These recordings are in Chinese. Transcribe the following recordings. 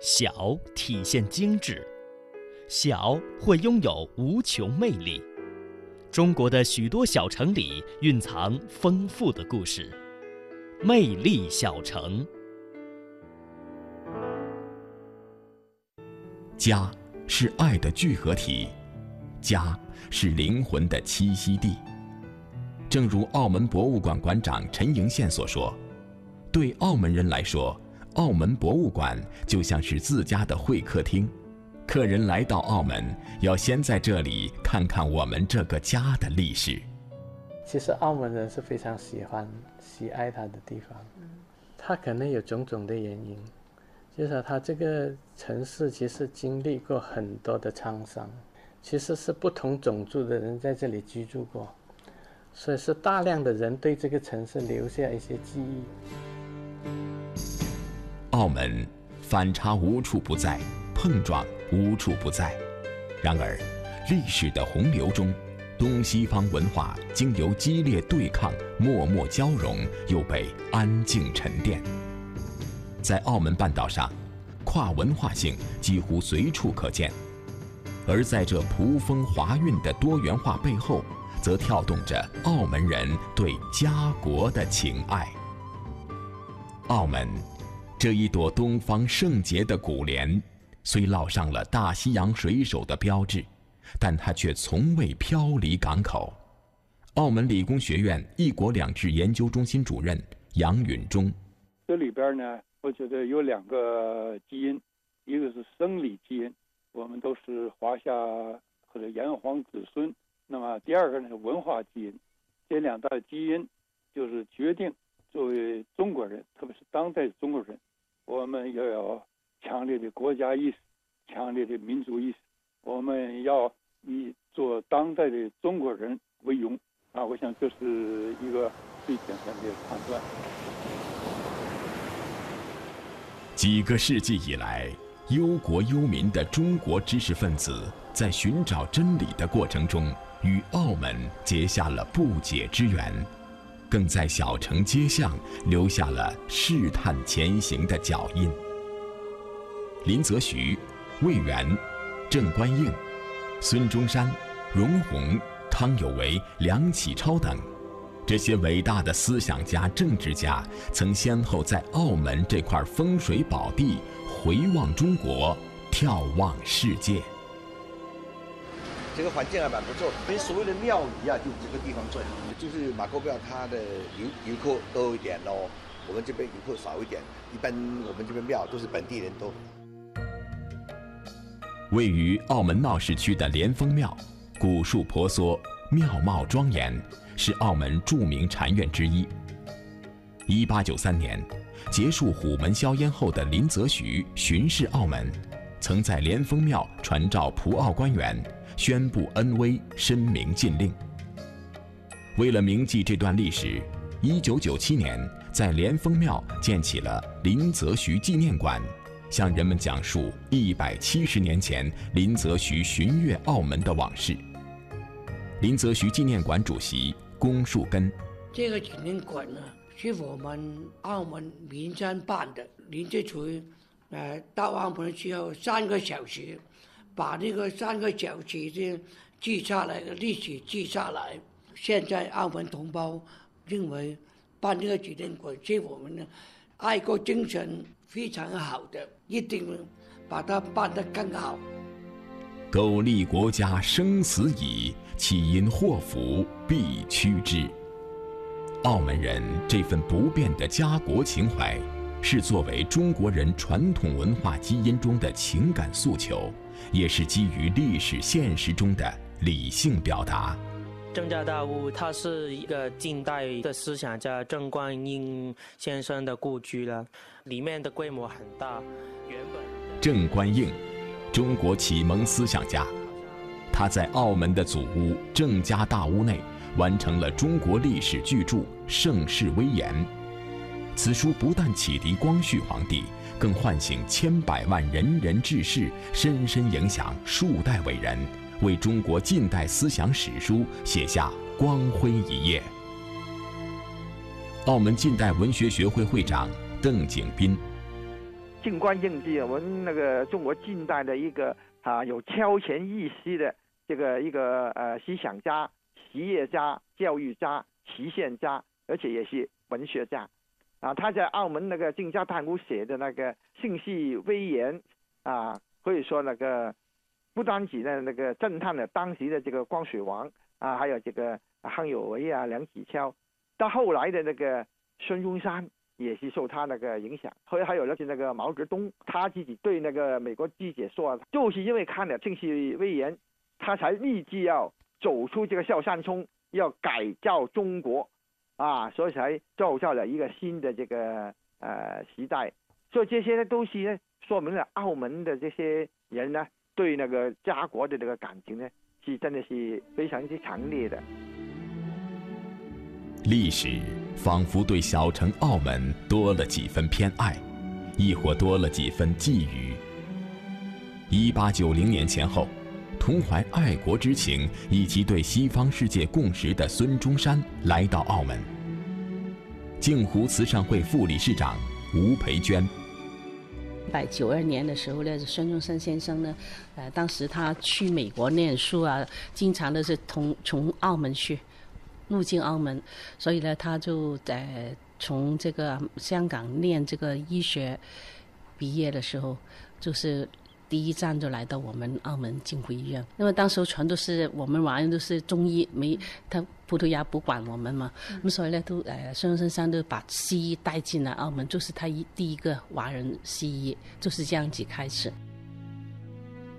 小体现精致，小会拥有无穷魅力。中国的许多小城里蕴藏丰富的故事，魅力小城。家是爱的聚合体，家是灵魂的栖息地。正如澳门博物馆馆长陈莹宪所说：“对澳门人来说。”澳门博物馆就像是自家的会客厅，客人来到澳门，要先在这里看看我们这个家的历史。其实澳门人是非常喜欢、喜爱他的地方，他可能有种种的原因，就是说他这个城市其实经历过很多的沧桑，其实是不同种族的人在这里居住过，所以是大量的人对这个城市留下一些记忆。澳门反差无处不在，碰撞无处不在。然而，历史的洪流中，东西方文化经由激烈对抗、默默交融，又被安静沉淀。在澳门半岛上，跨文化性几乎随处可见。而在这葡风华韵的多元化背后，则跳动着澳门人对家国的情爱。澳门。这一朵东方圣洁的古莲，虽烙上了大西洋水手的标志，但它却从未飘离港口。澳门理工学院“一国两制”研究中心主任杨允中：这里边呢，我觉得有两个基因，一个是生理基因，我们都是华夏或者炎黄子孙；那么第二个呢是文化基因，这两大基因就是决定作为中国人，特别是当代中国人。我们要有强烈的国家意识，强烈的民族意识。我们要以做当代的中国人为荣啊！我想这是一个最简单的判断。几个世纪以来，忧国忧民的中国知识分子在寻找真理的过程中，与澳门结下了不解之缘。更在小城街巷留下了试探前行的脚印。林则徐、魏源、郑观应、孙中山、容闳、汤有为、梁启超等，这些伟大的思想家、政治家，曾先后在澳门这块风水宝地回望中国，眺望世界。这个环境还蛮不错，跟所谓的庙宇啊，就这个地方做，就是马沟庙，它的游游客多一点咯，我们这边游客少一点。一般我们这边庙都是本地人多。位于澳门闹市区的莲峰庙，古树婆娑，庙貌庄严，是澳门著名禅院之一。一八九三年，结束虎门销烟后的林则徐巡视澳门，曾在莲峰庙传召葡澳官员。宣布恩威，申明禁令。为了铭记这段历史，一九九七年在莲峰庙建起了林则徐纪念馆，向人们讲述一百七十年前林则徐巡阅澳门的往事。林则徐纪念馆主席龚树根：这个纪念馆呢，是我们澳门民间办的。林则徐，呃，到澳门需要三个小时。把那个三个小时的记下来历史记下来。现在澳门同胞认为办这个纪念馆是我们的爱国精神非常好的，一定把它办得更好。苟利国家生死以，岂因祸福避趋之。澳门人这份不变的家国情怀，是作为中国人传统文化基因中的情感诉求。也是基于历史现实中的理性表达。郑家大屋，它是一个近代的思想家郑观应先生的故居了，里面的规模很大。原本郑观应，中国启蒙思想家，他在澳门的祖屋郑家大屋内完成了中国历史巨著《盛世威严》。此书不但启迪光绪皇帝。更唤醒千百万仁人志士，深深影响数代伟人，为中国近代思想史书写下光辉一页。澳门近代文学学会会长邓景斌，静观应记，我们那个中国近代的一个啊有超前意识的这个一个呃思想家、企业家、教育家、实现家，而且也是文学家。啊，他在澳门那个晋家探屋写的那个信息威严啊，可以说那个不单指的那个震撼了当时的这个光绪王啊，还有这个康有为啊、梁启超，到后来的那个孙中山也是受他那个影响。后来还有那些那个毛泽东，他自己对那个美国记者说，就是因为看了信息威严，他才立志要走出这个小山村，要改造中国。啊，所以才造就了一个新的这个呃时代，所以这些呢都是呢说明了澳门的这些人呢对那个家国的这个感情呢是真的是非常之强烈的。历史仿佛对小城澳门多了几分偏爱，亦或多了几分觊觎。一八九零年前后。同怀爱国之情以及对西方世界共识的孙中山来到澳门。镜湖慈善会副理事长吴培娟。一百九二年的时候呢，孙中山先生呢，呃，当时他去美国念书啊，经常的是从从澳门去入境澳门，所以呢，他就在从这个香港念这个医学毕业的时候，就是。第一站就来到我们澳门金湖医院，那么当时全都是我们华人都是中医，没他葡萄牙不管我们嘛，那么所以呢都呃孙中山都把西医带进了澳门，就是他一第一个华人西医，就是这样子开始。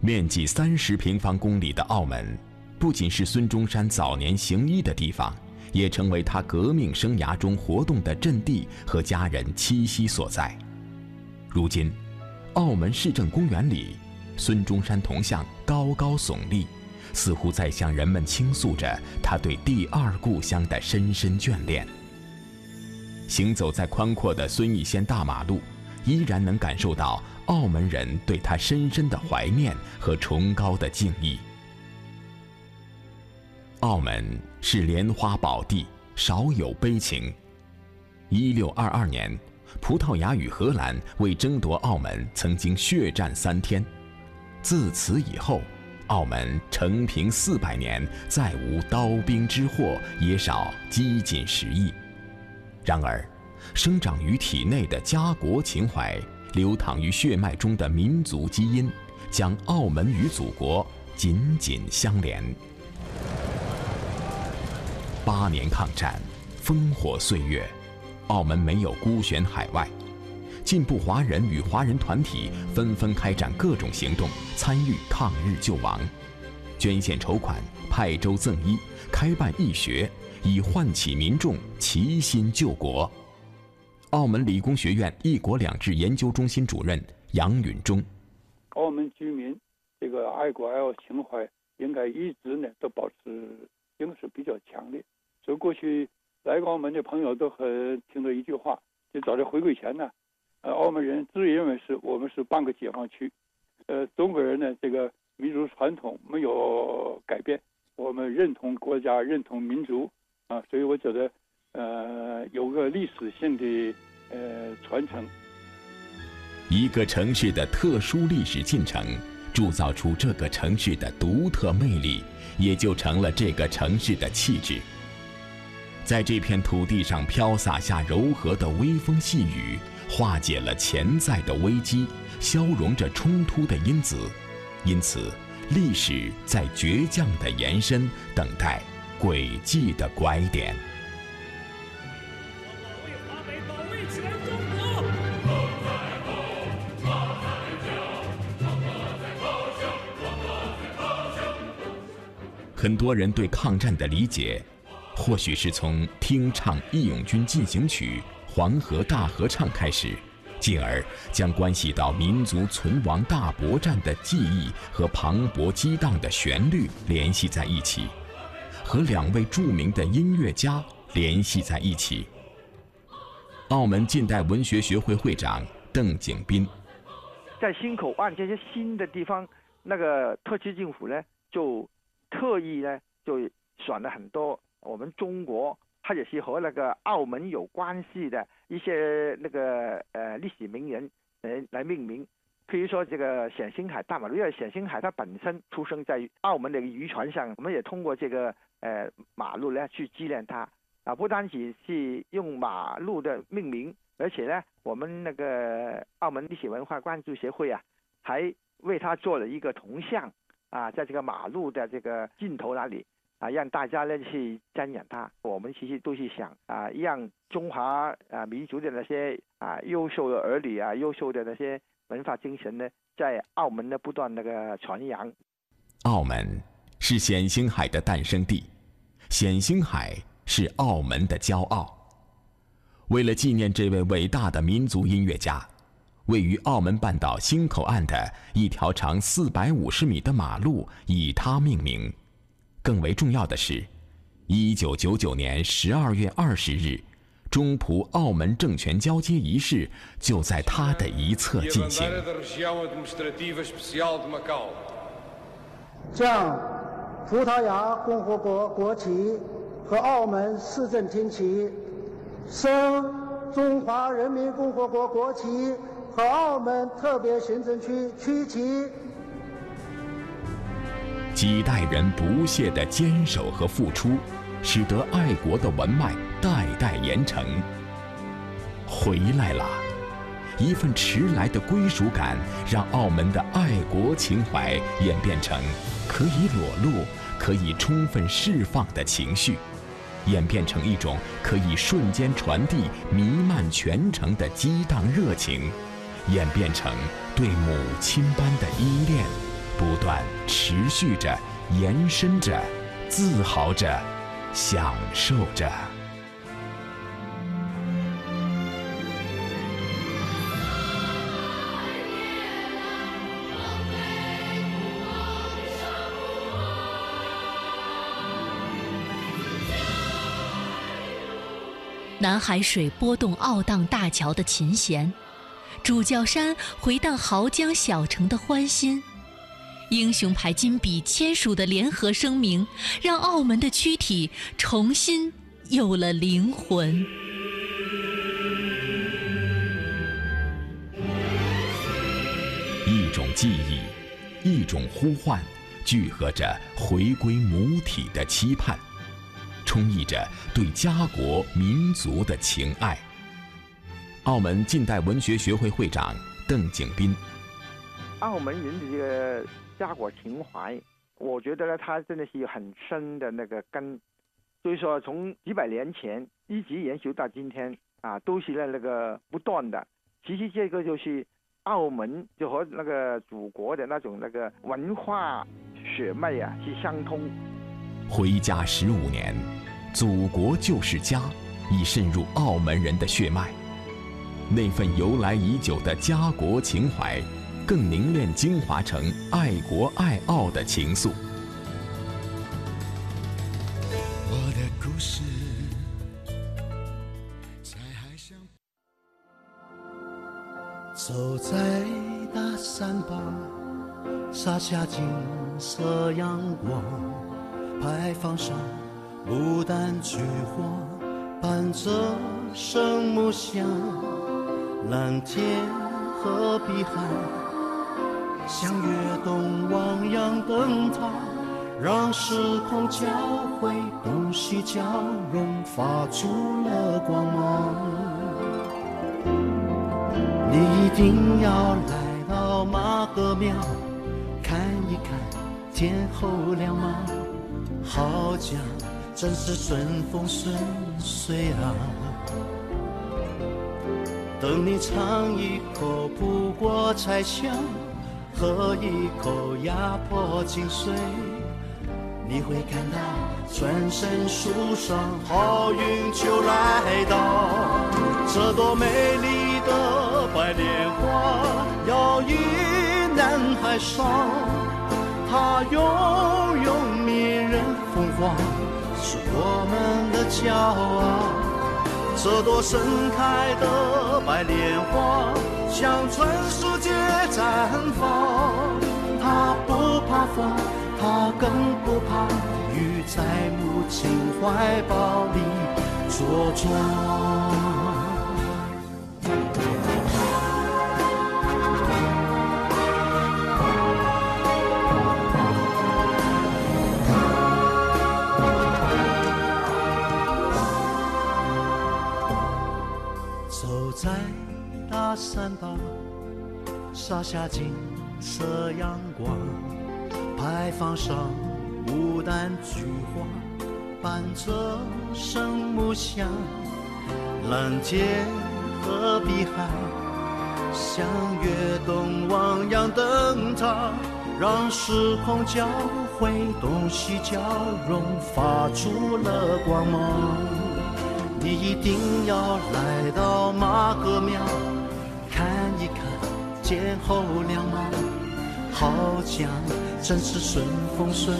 面积三十平方公里的澳门，不仅是孙中山早年行医的地方，也成为他革命生涯中活动的阵地和家人栖息所在。如今。澳门市政公园里，孙中山铜像高高耸立，似乎在向人们倾诉着他对第二故乡的深深眷恋。行走在宽阔的孙逸仙大马路，依然能感受到澳门人对他深深的怀念和崇高的敬意。澳门是莲花宝地，少有悲情。一六二二年。葡萄牙与荷兰为争夺澳门，曾经血战三天。自此以后，澳门承平四百年，再无刀兵之祸，也少饥馑食疫。然而，生长于体内的家国情怀，流淌于血脉中的民族基因，将澳门与祖国紧紧相连。八年抗战，烽火岁月。澳门没有孤悬海外，进步华人与华人团体纷纷开展各种行动，参与抗日救亡，捐献筹款、派舟赠医、开办义学，以唤起民众齐心救国。澳门理工学院“一国两制”研究中心主任杨允中：澳门居民这个爱国爱澳情怀应该一直呢都保持，应该是比较强烈。所以过去。来澳门的朋友都很听到一句话，就早在回归前呢，呃，澳门人自认为是我们是半个解放区，呃，中国人呢这个民族传统没有改变，我们认同国家，认同民族，啊，所以我觉得，呃，有个历史性的呃传承。一个城市的特殊历史进程，铸造出这个城市的独特魅力，也就成了这个城市的气质。在这片土地上飘洒下柔和的微风细雨，化解了潜在的危机，消融着冲突的因子。因此，历史在倔强的延伸，等待轨迹的拐点。很多人对抗战的理解。或许是从听唱《义勇军进行曲》《黄河大合唱》开始，进而将关系到民族存亡大搏战的记忆和磅礴激荡的旋律联系在一起，和两位著名的音乐家联系在一起。澳门近代文学学会会长邓景斌，在新口岸这些新的地方，那个特区政府呢，就特意呢，就选了很多。我们中国，它也是和那个澳门有关系的一些那个呃历史名人来来命名。比如说这个冼星海大马路，因为冼星海他本身出生在澳门的渔船上，我们也通过这个呃马路呢去纪念他啊，不单仅是用马路的命名，而且呢，我们那个澳门历史文化关注协会啊，还为他做了一个铜像啊，在这个马路的这个尽头那里啊，让大家呢去瞻仰他。我们其实都是想啊，让中华啊民族的那些啊优秀的儿女啊，优秀的那些。文化精神呢，在澳门呢不断那个传扬。澳门是冼星海的诞生地，冼星海是澳门的骄傲。为了纪念这位伟大的民族音乐家，位于澳门半岛新口岸的一条长四百五十米的马路以他命名。更为重要的是，一九九九年十二月二十日。中葡澳门政权交接仪式就在他的一侧进行。将葡萄牙共和国国旗和澳门市政厅旗升中华人民共和国国旗和澳门特别行政区区旗。几代人不懈的坚守和付出。使得爱国的文脉代代延承。回来了，一份迟来的归属感，让澳门的爱国情怀演变成可以裸露、可以充分释放的情绪，演变成一种可以瞬间传递、弥漫全城的激荡热情，演变成对母亲般的依恋，不断持续着、延伸着、自豪着。享受着。南海水拨动澳荡大桥的琴弦，主教山回荡濠江小城的欢欣。英雄牌金笔签署的联合声明，让澳门的躯体重新有了灵魂。一种记忆，一种呼唤，聚合着回归母体的期盼，充溢着对家国民族的情爱。澳门近代文学学会会长邓景斌，澳门人的这个。家国情怀，我觉得呢，它真的是有很深的那个根，所以说从几百年前一直延续到今天啊，都是在那个不断的。其实这个就是澳门就和那个祖国的那种那个文化血脉啊是相通。回家十五年，祖国就是家，已渗入澳门人的血脉，那份由来已久的家国情怀。更凝练精华成爱国爱澳的情愫。我的故事在海上。走在大山旁，洒下金色阳光，牌坊上牡丹菊花，伴着圣母香，蓝天和碧海。像跃动汪洋灯塔，让时空交汇，东西交融，发出了光芒。你一定要来到马哥庙，看一看天后亮吗？好家真是顺风顺水啊！等你尝一口不过彩香。喝一口压迫精髓，你会感到全身舒爽，好运就来到。这朵美丽的白莲花摇曳南海上，它拥有迷人风华，是我们的骄傲。这朵盛开的白莲花，向全世界绽放。它不怕风，它更不怕雨，在母亲怀抱里茁壮。在大山旁洒下金色阳光牌坊上牡丹菊花伴着圣母像蓝天和碧海像跃动汪洋灯塔让时空交汇东西交融发出了光芒。你一定要来到马哥庙，看一看前后两马，好像真是顺风顺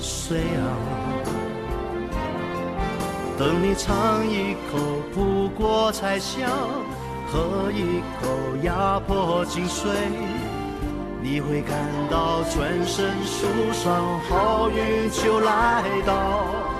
水啊。等你尝一口葡国菜香，喝一口压迫精髓，你会感到全身舒爽，好运就来到。